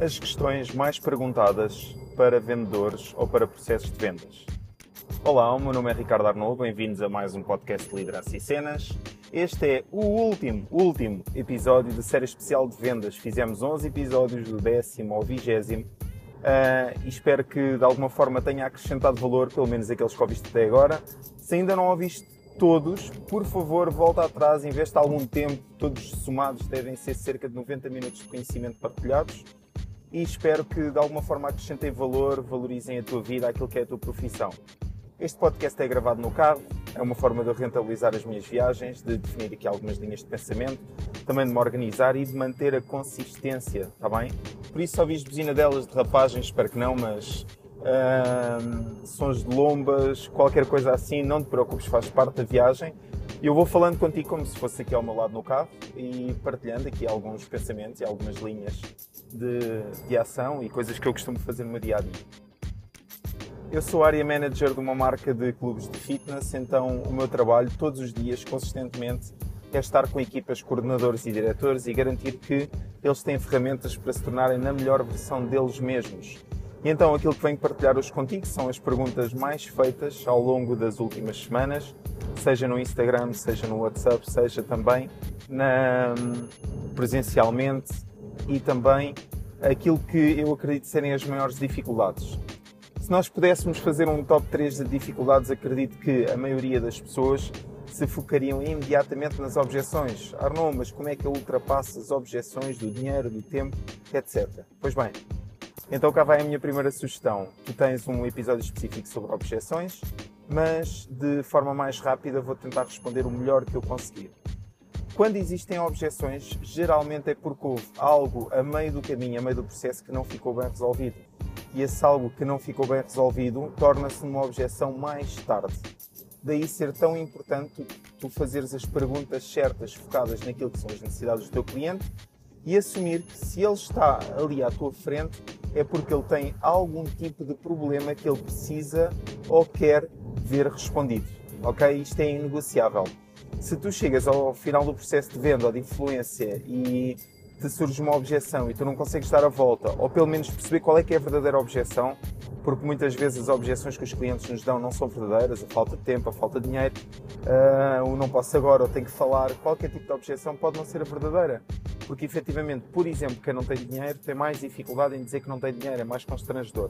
as questões mais perguntadas para vendedores ou para processos de vendas. Olá, o meu nome é Ricardo Arnaud, bem-vindos a mais um podcast de Liderança e Cenas. Este é o último, último episódio da série especial de vendas. Fizemos 11 episódios do décimo ao vigésimo uh, e espero que de alguma forma tenha acrescentado valor, pelo menos aqueles que ouviste até agora. Se ainda não ouviste todos, por favor, volta atrás, investe algum tempo, todos somados devem ser cerca de 90 minutos de conhecimento partilhados e espero que de alguma forma acrescentem valor, valorizem a tua vida, aquilo que é a tua profissão. Este podcast é gravado no carro, é uma forma de rentabilizar as minhas viagens, de definir aqui algumas linhas de pensamento, também de me organizar e de manter a consistência, está bem? Por isso só vi buzina delas de rapagem, espero que não, mas uh, sons de lombas, qualquer coisa assim, não te preocupes, faz parte da viagem. Eu vou falando contigo como se fosse aqui ao meu lado no carro e partilhando aqui alguns pensamentos e algumas linhas de, de ação e coisas que eu costumo fazer no meu dia a dia. Eu sou área manager de uma marca de clubes de fitness, então o meu trabalho todos os dias, consistentemente, é estar com equipas, coordenadores e diretores e garantir que eles têm ferramentas para se tornarem na melhor versão deles mesmos. E então aquilo que venho partilhar hoje contigo são as perguntas mais feitas ao longo das últimas semanas, seja no Instagram, seja no WhatsApp, seja também na, presencialmente e também aquilo que eu acredito serem as maiores dificuldades. Se nós pudéssemos fazer um top 3 de dificuldades, acredito que a maioria das pessoas se focariam imediatamente nas objeções. Arnon, mas como é que eu ultrapasso as objeções do dinheiro, do tempo, etc. Pois bem, então cá vai a minha primeira sugestão. Tu tens um episódio específico sobre objeções, mas de forma mais rápida vou tentar responder o melhor que eu conseguir. Quando existem objeções, geralmente é porque houve algo a meio do caminho, a meio do processo que não ficou bem resolvido e esse algo que não ficou bem resolvido torna-se uma objeção mais tarde. Daí ser tão importante tu fazeres as perguntas certas, focadas naquilo que são as necessidades do teu cliente e assumir que se ele está ali à tua frente é porque ele tem algum tipo de problema que ele precisa ou quer ver respondido. Ok? Isto é inegociável. Se tu chegas ao final do processo de venda ou de influência e te surge uma objeção e tu não consegues dar a volta, ou pelo menos perceber qual é que é a verdadeira objeção, porque muitas vezes as objeções que os clientes nos dão não são verdadeiras, a falta de tempo, a falta de dinheiro, uh, o não posso agora, ou tenho que falar, qualquer tipo de objeção pode não ser a verdadeira. Porque efetivamente, por exemplo, quem não tem dinheiro tem mais dificuldade em dizer que não tem dinheiro, é mais constrangedor.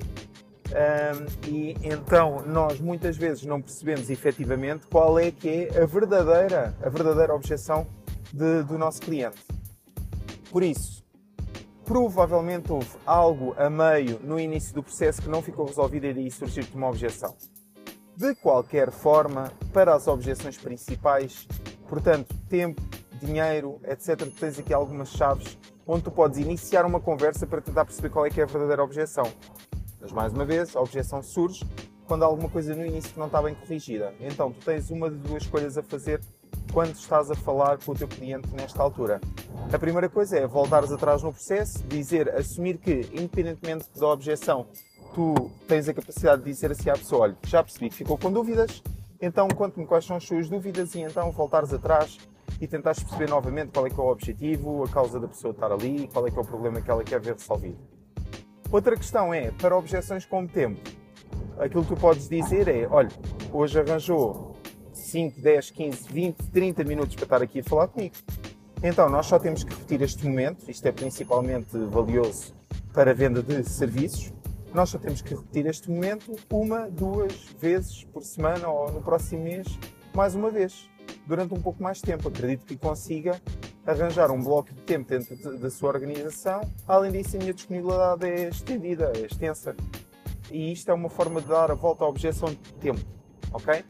Um, e então nós muitas vezes não percebemos efetivamente qual é que é a verdadeira, a verdadeira objeção de, do nosso cliente. Por isso, provavelmente houve algo a meio no início do processo que não ficou resolvido e daí surgir-te uma objeção. De qualquer forma, para as objeções principais, portanto, tempo, dinheiro, etc., tu tens aqui algumas chaves onde tu podes iniciar uma conversa para tentar perceber qual é que é a verdadeira objeção. Mas mais uma vez, a objeção surge quando há alguma coisa no início que não está bem corrigida. Então, tu tens uma de duas escolhas a fazer quando estás a falar com o teu cliente nesta altura. A primeira coisa é voltares atrás no processo, dizer, assumir que, independentemente da objeção, tu tens a capacidade de dizer assim à pessoa: olha, já percebi que ficou com dúvidas, então conte-me quais são as suas dúvidas e então voltares atrás e tentares perceber novamente qual é que é o objetivo, a causa da pessoa estar ali, qual é que é o problema que ela quer ver resolvido. Outra questão é, para objeções com tempo, aquilo que tu podes dizer é, olha, hoje arranjou 5, 10, 15, 20, 30 minutos para estar aqui a falar comigo. Então, nós só temos que repetir este momento, isto é principalmente valioso para a venda de serviços, nós só temos que repetir este momento uma, duas vezes por semana ou no próximo mês, mais uma vez, durante um pouco mais de tempo. Acredito que consiga arranjar um bloco de tempo dentro da sua organização. Além disso, a minha disponibilidade é estendida, é extensa. E isto é uma forma de dar a volta à objeção de tempo, ok?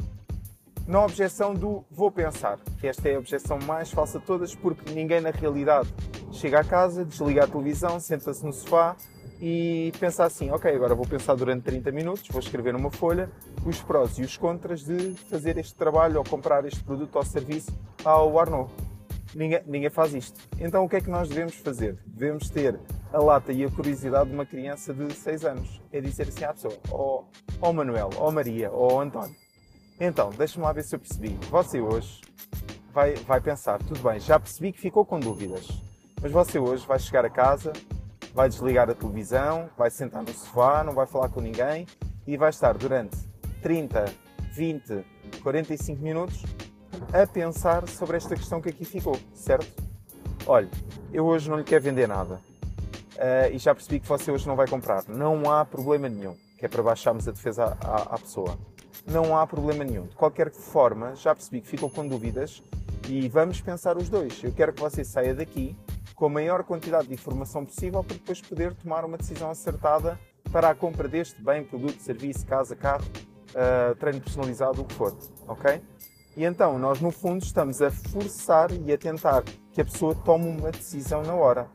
na objeção do vou pensar, que esta é a objeção mais falsa de todas, porque ninguém na realidade chega a casa, desliga a televisão, senta-se no sofá e pensa assim: ok, agora vou pensar durante 30 minutos, vou escrever numa folha os prós e os contras de fazer este trabalho ou comprar este produto ou serviço ao Arnaud. Ninguém, ninguém faz isto. Então o que é que nós devemos fazer? Devemos ter a lata e a curiosidade de uma criança de 6 anos. É dizer assim à pessoa: ó oh, oh Manuel, ó oh Maria, ó oh António então, deixa-me lá ver se eu percebi. Você hoje vai, vai pensar, tudo bem, já percebi que ficou com dúvidas, mas você hoje vai chegar a casa, vai desligar a televisão, vai sentar no sofá, não vai falar com ninguém e vai estar durante 30, 20, 45 minutos a pensar sobre esta questão que aqui ficou, certo? Olha, eu hoje não lhe quero vender nada uh, e já percebi que você hoje não vai comprar. Não há problema nenhum, que é para baixarmos a defesa à, à pessoa. Não há problema nenhum. De qualquer forma, já percebi que ficou com dúvidas e vamos pensar os dois. Eu quero que você saia daqui com a maior quantidade de informação possível para depois poder tomar uma decisão acertada para a compra deste bem, produto, serviço, casa, carro, uh, treino personalizado, o que for, ok? E então nós no fundo estamos a forçar e a tentar que a pessoa tome uma decisão na hora.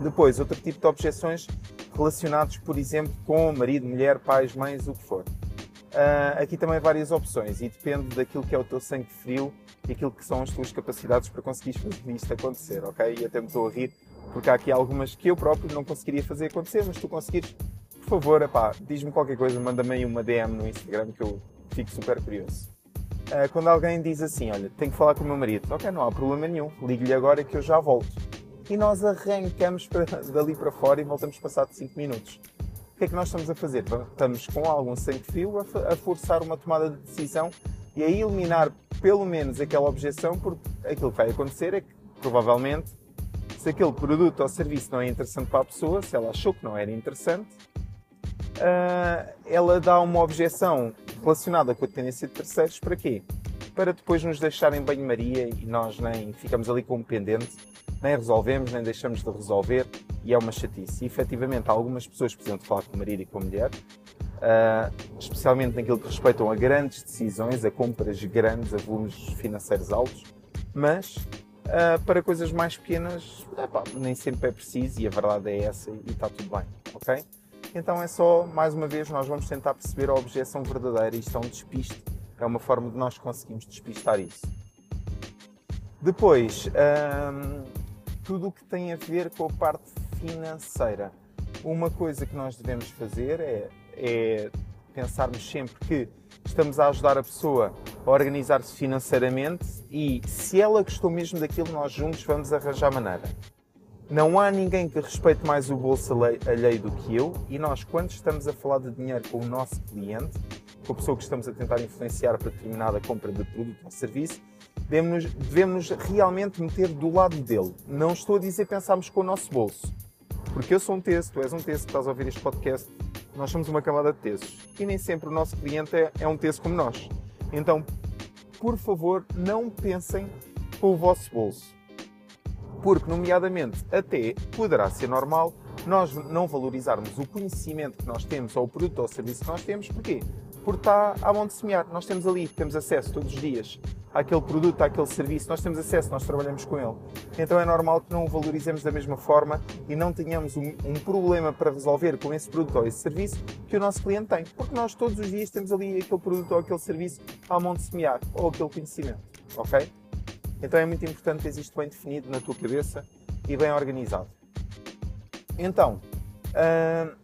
Depois, outro tipo de objeções relacionados, por exemplo, com marido, mulher, pais, mães, o que for. Uh, aqui também várias opções e depende daquilo que é o teu sangue frio e aquilo que são as tuas capacidades para conseguires fazer isto acontecer, ok? E até me estou a rir porque há aqui algumas que eu próprio não conseguiria fazer acontecer, mas tu conseguires, por favor, epá, diz-me qualquer coisa, manda-me aí uma DM no Instagram que eu fico super curioso. Uh, quando alguém diz assim, olha, tenho que falar com o meu marido, ok, não há problema nenhum, ligue-lhe agora que eu já volto. E nós arrancamos para, dali para fora e voltamos passado 5 minutos. O que é que nós estamos a fazer? Estamos com algum sangue frio a forçar uma tomada de decisão e a eliminar pelo menos aquela objeção, porque aquilo que vai acontecer é que provavelmente se aquele produto ou serviço não é interessante para a pessoa, se ela achou que não era interessante, uh, ela dá uma objeção relacionada com a tendência de terceiros para quê? Para depois nos deixarem banho-maria e nós nem ficamos ali como pendente, nem resolvemos, nem deixamos de resolver e é uma chatice. E efetivamente algumas pessoas precisam de falar com o marido e com a mulher, uh, especialmente naquilo que respeitam a grandes decisões, a compras grandes, a volumes financeiros altos, mas Uh, para coisas mais pequenas, epá, nem sempre é preciso e a verdade é essa e está tudo bem, ok? Então é só, mais uma vez, nós vamos tentar perceber a objeção verdadeira. Isto é um despiste, é uma forma de nós conseguirmos despistar isso. Depois, tudo o que tem a ver com a parte financeira. Uma coisa que nós devemos fazer é, é pensarmos sempre que estamos a ajudar a pessoa a organizar-se financeiramente e se ela gostou mesmo daquilo, nós juntos vamos arranjar maneira. Não há ninguém que respeite mais o bolso alheio do que eu e nós, quando estamos a falar de dinheiro com o nosso cliente, com a pessoa que estamos a tentar influenciar para determinada compra de produto ou serviço, devemos, devemos realmente meter do lado dele. Não estou a dizer pensarmos com o nosso bolso. Porque eu sou um texto, tu és um texto que estás a ouvir este podcast, nós somos uma camada de textos. E nem sempre o nosso cliente é, é um texto como nós. Então, por favor, não pensem com o vosso bolso. Porque, nomeadamente, até poderá ser normal nós não valorizarmos o conhecimento que nós temos ou o produto ou o serviço que nós temos. Porquê? Porque está à mão de semear. Nós temos ali, temos acesso todos os dias àquele produto, àquele serviço, nós temos acesso, nós trabalhamos com ele. Então é normal que não o valorizemos da mesma forma e não tenhamos um, um, problema para resolver com esse produto ou esse serviço que o nosso cliente tem. Porque nós todos os dias temos ali aquele produto ou aquele serviço à mão de semear ou aquele conhecimento, ok? Então é muito importante ter isto bem definido na tua cabeça e bem organizado. Então,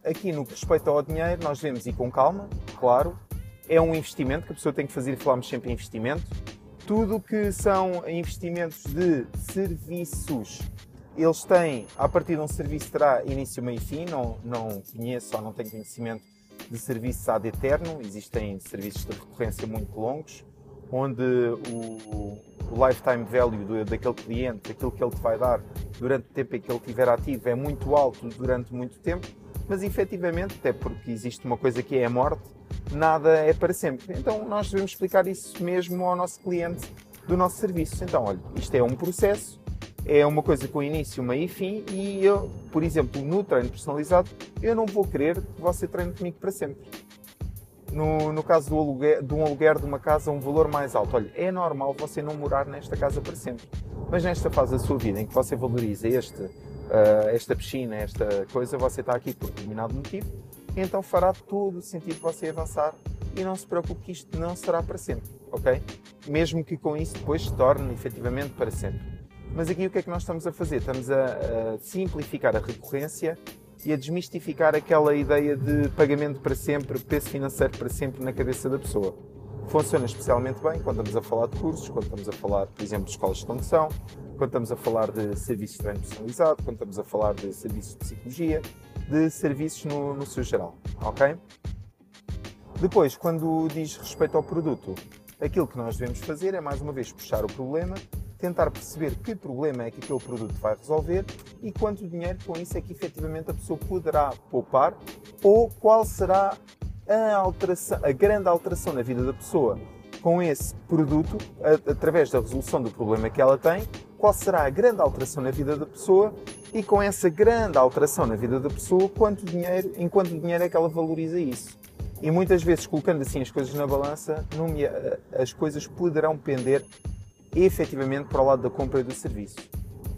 aqui no que respeita ao dinheiro, nós devemos ir com calma, claro. É um investimento que a pessoa tem que fazer e falamos sempre em investimento tudo que são investimentos de serviços, eles têm, a partir de um serviço terá início, meio e fim, não, não conheço ou não tenho conhecimento de serviços ad eterno, existem serviços de recorrência muito longos, onde o, o lifetime value do, daquele cliente, aquilo que ele te vai dar durante o tempo em que ele estiver ativo é muito alto durante muito tempo, mas efetivamente, até porque existe uma coisa que é a morte, nada é para sempre. Então nós devemos explicar isso mesmo ao nosso cliente do nosso serviço. Então, olha, isto é um processo, é uma coisa com início, meio e fim, e eu, por exemplo, no treino personalizado, eu não vou querer que você treine comigo para sempre. No, no caso do aluguer, de um aluguer de uma casa, um valor mais alto. Olha, é normal você não morar nesta casa para sempre. Mas nesta fase da sua vida em que você valoriza este, uh, esta piscina, esta coisa, você está aqui por determinado motivo então fará todo o sentido você avançar e não se preocupe que isto não será para sempre, ok? Mesmo que com isso depois se torne efetivamente para sempre. Mas aqui o que é que nós estamos a fazer? Estamos a, a simplificar a recorrência e a desmistificar aquela ideia de pagamento para sempre, peso financeiro para sempre na cabeça da pessoa. Funciona especialmente bem quando estamos a falar de cursos, quando estamos a falar, por exemplo, de escolas de condução, quando estamos a falar de serviços de treino personalizado, quando estamos a falar de serviços de psicologia, de serviços no, no seu geral, ok? Depois, quando diz respeito ao produto, aquilo que nós devemos fazer é, mais uma vez, puxar o problema, tentar perceber que problema é que aquele produto vai resolver e quanto dinheiro com isso é que efetivamente a pessoa poderá poupar ou qual será a, alteração, a grande alteração na vida da pessoa com esse produto, através da resolução do problema que ela tem, qual será a grande alteração na vida da pessoa e com essa grande alteração na vida da pessoa, quanto dinheiro, em quanto dinheiro é que ela valoriza isso. E muitas vezes, colocando assim as coisas na balança, as coisas poderão pender efetivamente para o lado da compra do serviço.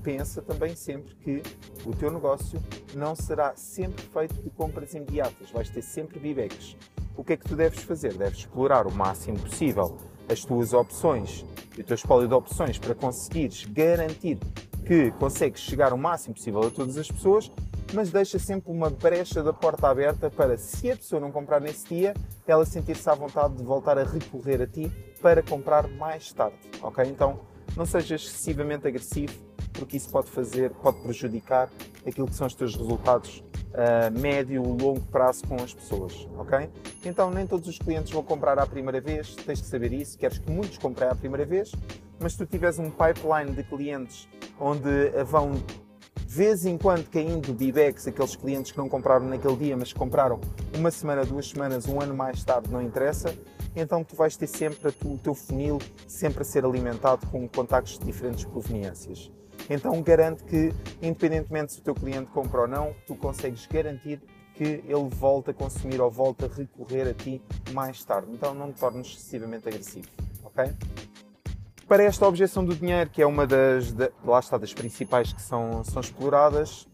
Pensa também sempre que o teu negócio não será sempre feito de compras imediatas, vais ter sempre buybacks. O que é que tu deves fazer? Deves explorar o máximo possível as tuas opções e o teu espólio de opções para conseguires garantir que consegues chegar o máximo possível a todas as pessoas, mas deixa sempre uma brecha da porta aberta para, se a pessoa não comprar nesse dia, ela sentir-se à vontade de voltar a recorrer a ti para comprar mais tarde, ok? Então, não sejas excessivamente agressivo, porque isso pode fazer, pode prejudicar aquilo que são os teus resultados a médio, longo prazo com as pessoas, ok? Então nem todos os clientes vão comprar à primeira vez, tens de saber isso, queres que muitos comprem à primeira vez, mas se tu tiveres um pipeline de clientes onde vão de vez em quando caindo buybacks, aqueles clientes que não compraram naquele dia, mas que compraram uma semana, duas semanas, um ano mais tarde, não interessa, então tu vais ter sempre o teu funil sempre a ser alimentado com contactos de diferentes proveniências. Então garante que, independentemente se o teu cliente compra ou não, tu consegues garantir que ele volta a consumir ou volta a recorrer a ti mais tarde. Então não te tornes excessivamente agressivo, ok? Para esta objeção do dinheiro, que é uma das, de, lá está, das principais que são, são exploradas,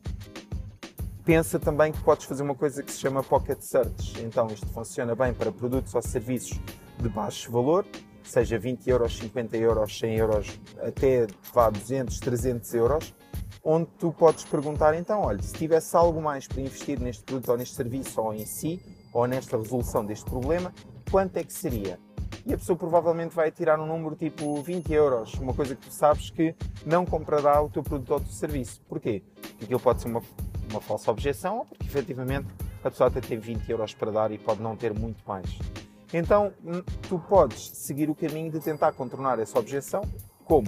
pensa também que podes fazer uma coisa que se chama Pocket Search. Então isto funciona bem para produtos ou serviços de baixo valor, seja 20 euros, 50 euros, 100 euros, até vá 200, 300 euros, onde tu podes perguntar então, olha, se tivesse algo mais para investir neste produto ou neste serviço ou em si, ou nesta resolução deste problema, quanto é que seria? E a pessoa provavelmente vai tirar um número tipo 20 euros, uma coisa que tu sabes que não comprará o teu produto ou o teu serviço. Porquê? Porque aquilo pode ser uma, uma falsa objeção ou porque efetivamente a pessoa até tem 20 euros para dar e pode não ter muito mais. Então, tu podes seguir o caminho de tentar contornar essa objeção, como?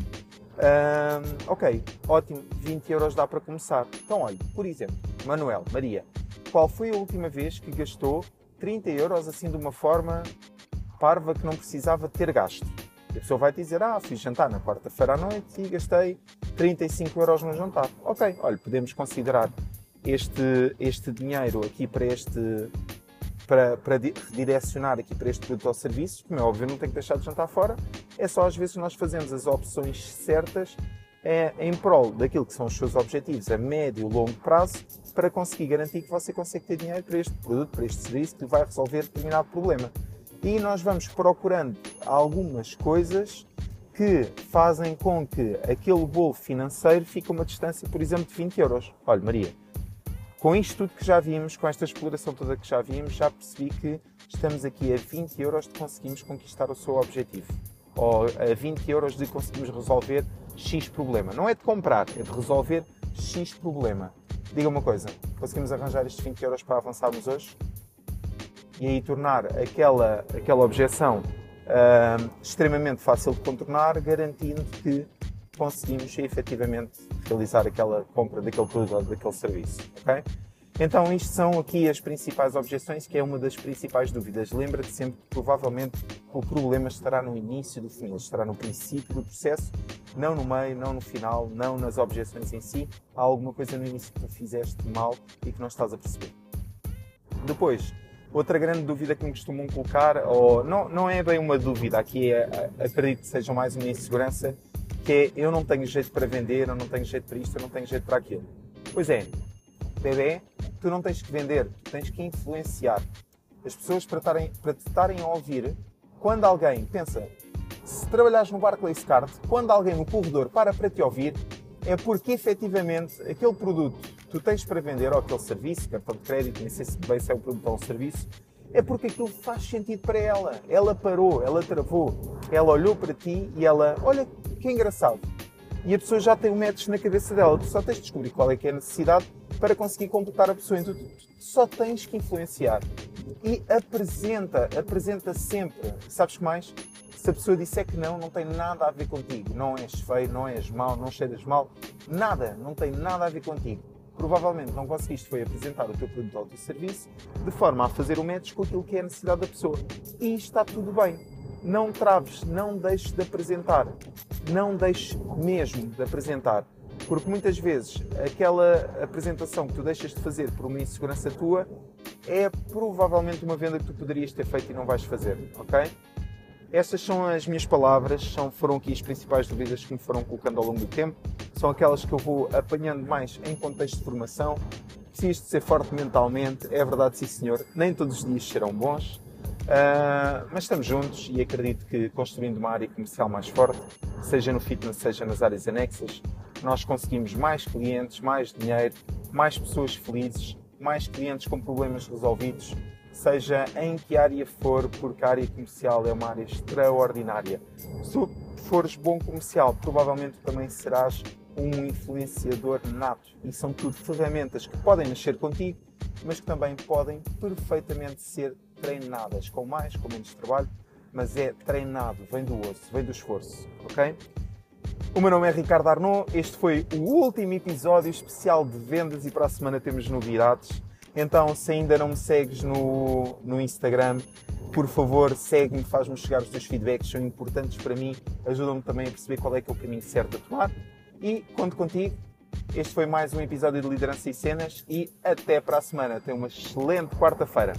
ok, ótimo, 20 euros dá para começar. Então, olha, por exemplo, Manuel, Maria, qual foi a última vez que gastou 30 euros assim de uma forma parva que não precisava ter gasto? A pessoa vai dizer, ah, fiz jantar na quarta-feira à noite e gastei 35 euros no jantar. Ok, olha, podemos considerar este, este dinheiro aqui para este para, para redirecionar aqui para este produto ou serviço, como é óbvio, não tem que deixar de jantar fora, é só às vezes nós fazemos as opções certas é, em prol daquilo que são os seus objetivos a médio e longo prazo para conseguir garantir que você consegue ter dinheiro para este produto, para este serviço que vai resolver determinado problema. E nós vamos procurando algumas coisas que fazem com que aquele bolo financeiro fique a uma distância, por exemplo, de 20 euros. Olha, Maria, com isto tudo que já vimos, com esta exploração toda que já vimos, já percebi que estamos aqui a 20 euros de conseguirmos conquistar o seu objetivo. Ou a 20 euros de conseguirmos resolver X problema. Não é de comprar, é de resolver X problema. Diga uma coisa, conseguimos arranjar estes 20 euros para avançarmos hoje? E aí tornar aquela, aquela objeção uh, extremamente fácil de contornar, garantindo que conseguimos efetivamente realizar aquela compra daquele produto ou daquele serviço. Okay? Então, isto são aqui as principais objeções, que é uma das principais dúvidas. Lembra-te sempre que provavelmente o problema estará no início do funil, estará no princípio do processo, não no meio, não no final, não nas objeções em si. Há alguma coisa no início que tu fizeste mal e que não estás a perceber. Depois, outra grande dúvida que me costumam colocar, ou não, não é bem uma dúvida, aqui é, acredito que seja mais uma insegurança, que eu não tenho jeito para vender, eu não tenho jeito para isto, eu não tenho jeito para aquilo. Pois é, bebê, tu não tens que vender, tu tens que influenciar. As pessoas para, tarem, para te estarem a ouvir, quando alguém pensa, se trabalhares no Barclays Card, quando alguém no corredor para para te ouvir, é porque efetivamente aquele produto que tu tens para vender, ou aquele serviço, cartão de crédito, nem sei se bem se é um produto ou um serviço, é porque aquilo faz sentido para ela. Ela parou, ela travou, ela olhou para ti e ela, olha que engraçado. e a pessoa já tem um match na cabeça dela. Tu só tens de descobrir qual é que é a necessidade para conseguir completar a pessoa. Então tu só tens que influenciar. E apresenta, apresenta sempre. Sabes que mais? Se a pessoa disser que não, não tem nada a ver contigo. Não és feio, não és mau, não cheiras mal. Nada, não tem nada a ver contigo. Provavelmente não conseguiste foi apresentar o teu produto ou o teu serviço de forma a fazer o match com aquilo que é a necessidade da pessoa. E está tudo bem. Não traves, não deixes de apresentar. Não deixes mesmo de apresentar. Porque muitas vezes aquela apresentação que tu deixas de fazer por uma insegurança tua é provavelmente uma venda que tu poderias ter feito e não vais fazer, ok? Estas são as minhas palavras, são, foram aqui as principais dúvidas que me foram colocando ao longo do tempo. São aquelas que eu vou apanhando mais em contexto de formação. Preciso de ser forte mentalmente, é verdade, sim senhor. Nem todos os dias serão bons, uh, mas estamos juntos e acredito que construindo uma área comercial mais forte, seja no fitness, seja nas áreas anexas, nós conseguimos mais clientes, mais dinheiro, mais pessoas felizes, mais clientes com problemas resolvidos seja em que área for, porque a área comercial é uma área extraordinária. Se fores bom comercial, provavelmente também serás um influenciador nato. E são tudo ferramentas que podem nascer contigo, mas que também podem perfeitamente ser treinadas, com mais, com menos trabalho, mas é treinado, vem do osso, vem do esforço, ok? O meu nome é Ricardo Arnaud, este foi o último episódio especial de vendas e para a semana temos novidades. Então, se ainda não me segues no, no Instagram, por favor, segue-me, faz-me chegar os teus feedbacks, são importantes para mim, ajudam-me também a perceber qual é que é o caminho certo a tomar. E conto contigo. Este foi mais um episódio de Liderança e Cenas e até para a semana. Tenha uma excelente quarta-feira.